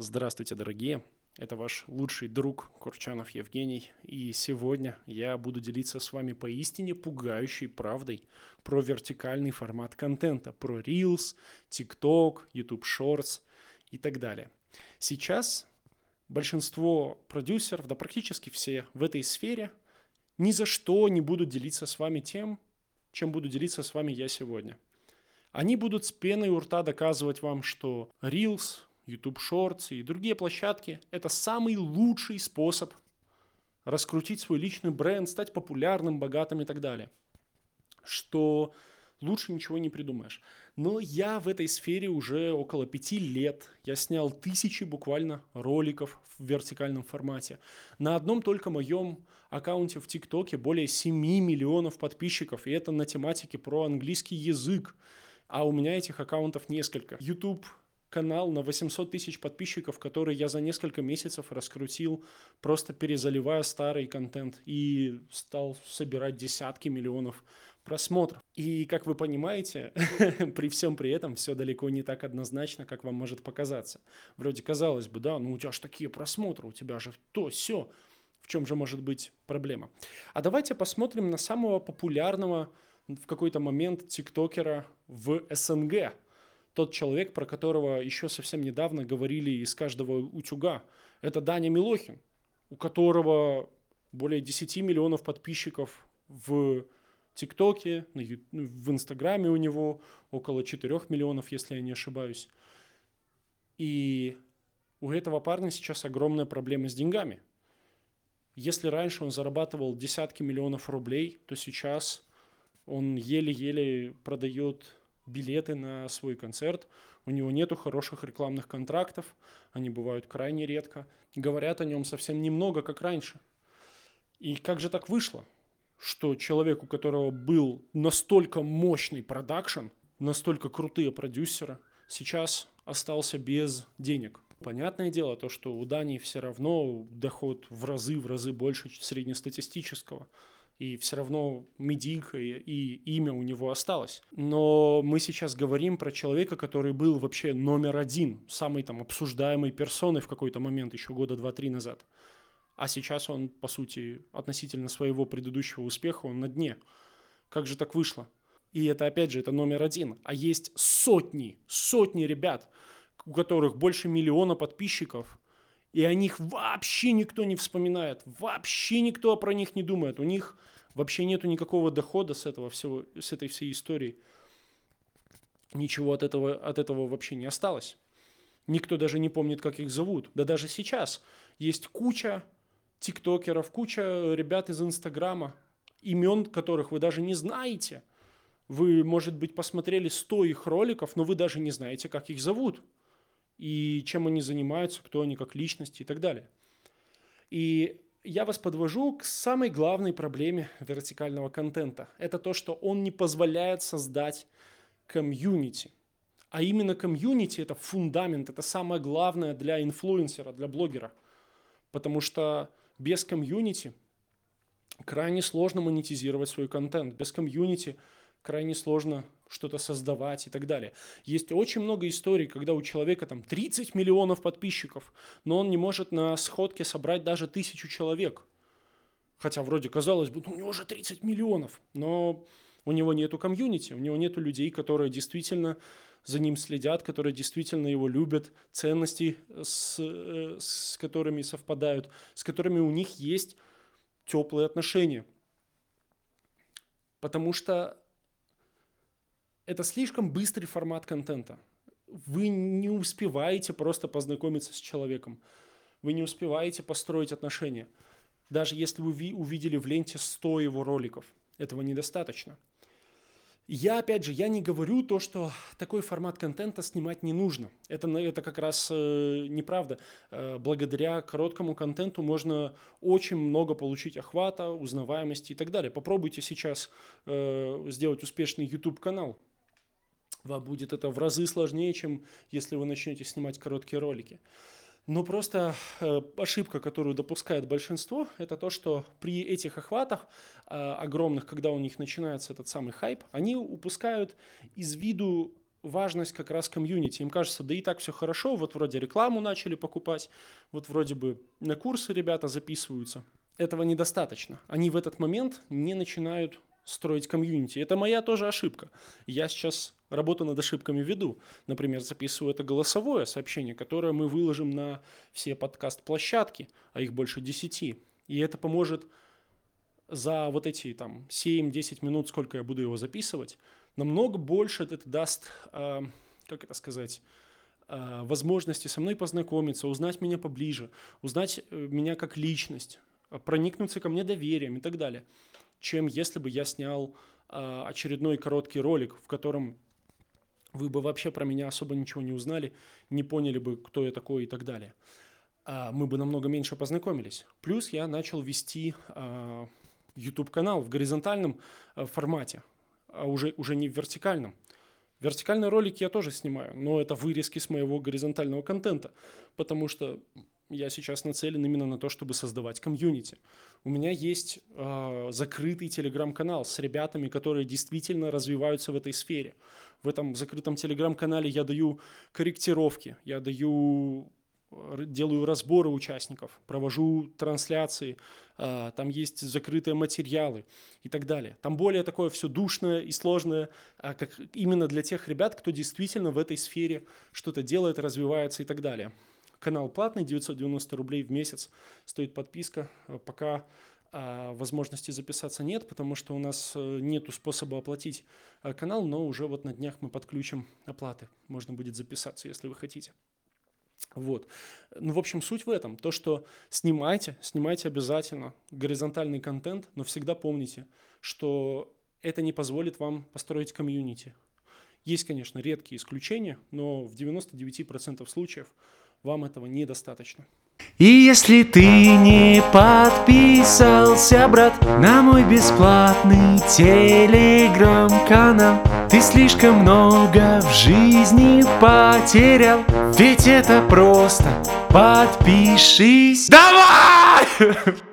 Здравствуйте, дорогие! Это ваш лучший друг Курчанов Евгений. И сегодня я буду делиться с вами поистине пугающей правдой про вертикальный формат контента, про Reels, TikTok, YouTube Shorts и так далее. Сейчас большинство продюсеров, да практически все в этой сфере, ни за что не будут делиться с вами тем, чем буду делиться с вами я сегодня. Они будут с пеной у рта доказывать вам, что Reels, YouTube Shorts и другие площадки – это самый лучший способ раскрутить свой личный бренд, стать популярным, богатым и так далее. Что лучше ничего не придумаешь. Но я в этой сфере уже около пяти лет. Я снял тысячи буквально роликов в вертикальном формате. На одном только моем аккаунте в ТикТоке более 7 миллионов подписчиков. И это на тематике про английский язык. А у меня этих аккаунтов несколько. YouTube канал на 800 тысяч подписчиков, который я за несколько месяцев раскрутил, просто перезаливая старый контент и стал собирать десятки миллионов просмотров. И, как вы понимаете, при всем при этом все далеко не так однозначно, как вам может показаться. Вроде казалось бы, да, ну у тебя же такие просмотры, у тебя же то, все. В чем же может быть проблема? А давайте посмотрим на самого популярного в какой-то момент тиктокера в СНГ – тот человек, про которого еще совсем недавно говорили из каждого утюга. Это Даня Милохин, у которого более 10 миллионов подписчиков в ТикТоке, в Инстаграме у него около 4 миллионов, если я не ошибаюсь. И у этого парня сейчас огромная проблема с деньгами. Если раньше он зарабатывал десятки миллионов рублей, то сейчас он еле-еле продает билеты на свой концерт, у него нету хороших рекламных контрактов, они бывают крайне редко, говорят о нем совсем немного, как раньше. И как же так вышло, что человек, у которого был настолько мощный продакшн, настолько крутые продюсеры, сейчас остался без денег. Понятное дело, то, что у Дании все равно доход в разы, в разы больше среднестатистического и все равно медийка и, и имя у него осталось. Но мы сейчас говорим про человека, который был вообще номер один, самой там обсуждаемой персоной в какой-то момент, еще года два-три назад. А сейчас он, по сути, относительно своего предыдущего успеха, он на дне. Как же так вышло? И это, опять же, это номер один. А есть сотни, сотни ребят, у которых больше миллиона подписчиков, и о них вообще никто не вспоминает, вообще никто про них не думает. У них вообще нету никакого дохода с этого всего, с этой всей истории. Ничего от этого, от этого вообще не осталось. Никто даже не помнит, как их зовут. Да даже сейчас есть куча тиктокеров, куча ребят из Инстаграма, имен которых вы даже не знаете. Вы, может быть, посмотрели 100 их роликов, но вы даже не знаете, как их зовут и чем они занимаются, кто они как личности и так далее. И я вас подвожу к самой главной проблеме вертикального контента. Это то, что он не позволяет создать комьюнити. А именно комьюнити – это фундамент, это самое главное для инфлюенсера, для блогера. Потому что без комьюнити крайне сложно монетизировать свой контент. Без комьюнити крайне сложно что-то создавать и так далее. Есть очень много историй, когда у человека там 30 миллионов подписчиков, но он не может на сходке собрать даже тысячу человек. Хотя вроде казалось бы, ну, у него же 30 миллионов, но у него нету комьюнити, у него нету людей, которые действительно за ним следят, которые действительно его любят, ценности, с, э, с которыми совпадают, с которыми у них есть теплые отношения. Потому что это слишком быстрый формат контента. Вы не успеваете просто познакомиться с человеком. Вы не успеваете построить отношения. Даже если вы увидели в ленте 100 его роликов, этого недостаточно. Я, опять же, я не говорю то, что такой формат контента снимать не нужно. Это, это как раз э, неправда. Э, благодаря короткому контенту можно очень много получить охвата, узнаваемости и так далее. Попробуйте сейчас э, сделать успешный YouTube-канал вам будет это в разы сложнее, чем если вы начнете снимать короткие ролики. Но просто э, ошибка, которую допускает большинство, это то, что при этих охватах э, огромных, когда у них начинается этот самый хайп, они упускают из виду важность как раз комьюнити. Им кажется, да и так все хорошо, вот вроде рекламу начали покупать, вот вроде бы на курсы ребята записываются. Этого недостаточно. Они в этот момент не начинают строить комьюнити. Это моя тоже ошибка. Я сейчас работу над ошибками веду. Например, записываю это голосовое сообщение, которое мы выложим на все подкаст-площадки, а их больше 10. И это поможет за вот эти там 7-10 минут, сколько я буду его записывать, намного больше это даст, э, как это сказать, э, возможности со мной познакомиться, узнать меня поближе, узнать э, меня как личность, проникнуться ко мне доверием и так далее чем если бы я снял э, очередной короткий ролик, в котором вы бы вообще про меня особо ничего не узнали, не поняли бы, кто я такой и так далее. А мы бы намного меньше познакомились. Плюс я начал вести э, YouTube-канал в горизонтальном э, формате, а уже, уже не в вертикальном. Вертикальный ролик я тоже снимаю, но это вырезки с моего горизонтального контента, потому что я сейчас нацелен именно на то, чтобы создавать комьюнити. У меня есть э, закрытый телеграм-канал с ребятами, которые действительно развиваются в этой сфере. В этом закрытом телеграм-канале я даю корректировки, я даю делаю разборы участников, провожу трансляции, э, там есть закрытые материалы и так далее. Там более такое все душное и сложное, э, как именно для тех ребят, кто действительно в этой сфере что-то делает, развивается и так далее. Канал платный, 990 рублей в месяц стоит подписка. Э, пока а возможности записаться нет, потому что у нас э, нет способа оплатить канал, но уже вот на днях мы подключим оплаты. Можно будет записаться, если вы хотите. Вот. Ну, в общем, суть в этом. То, что снимайте, снимайте обязательно горизонтальный контент, но всегда помните, что это не позволит вам построить комьюнити. Есть, конечно, редкие исключения, но в 99% случаев вам этого недостаточно. И если ты не подписался, брат, на мой бесплатный телеграм-канал, ты слишком много в жизни потерял, ведь это просто подпишись. Давай!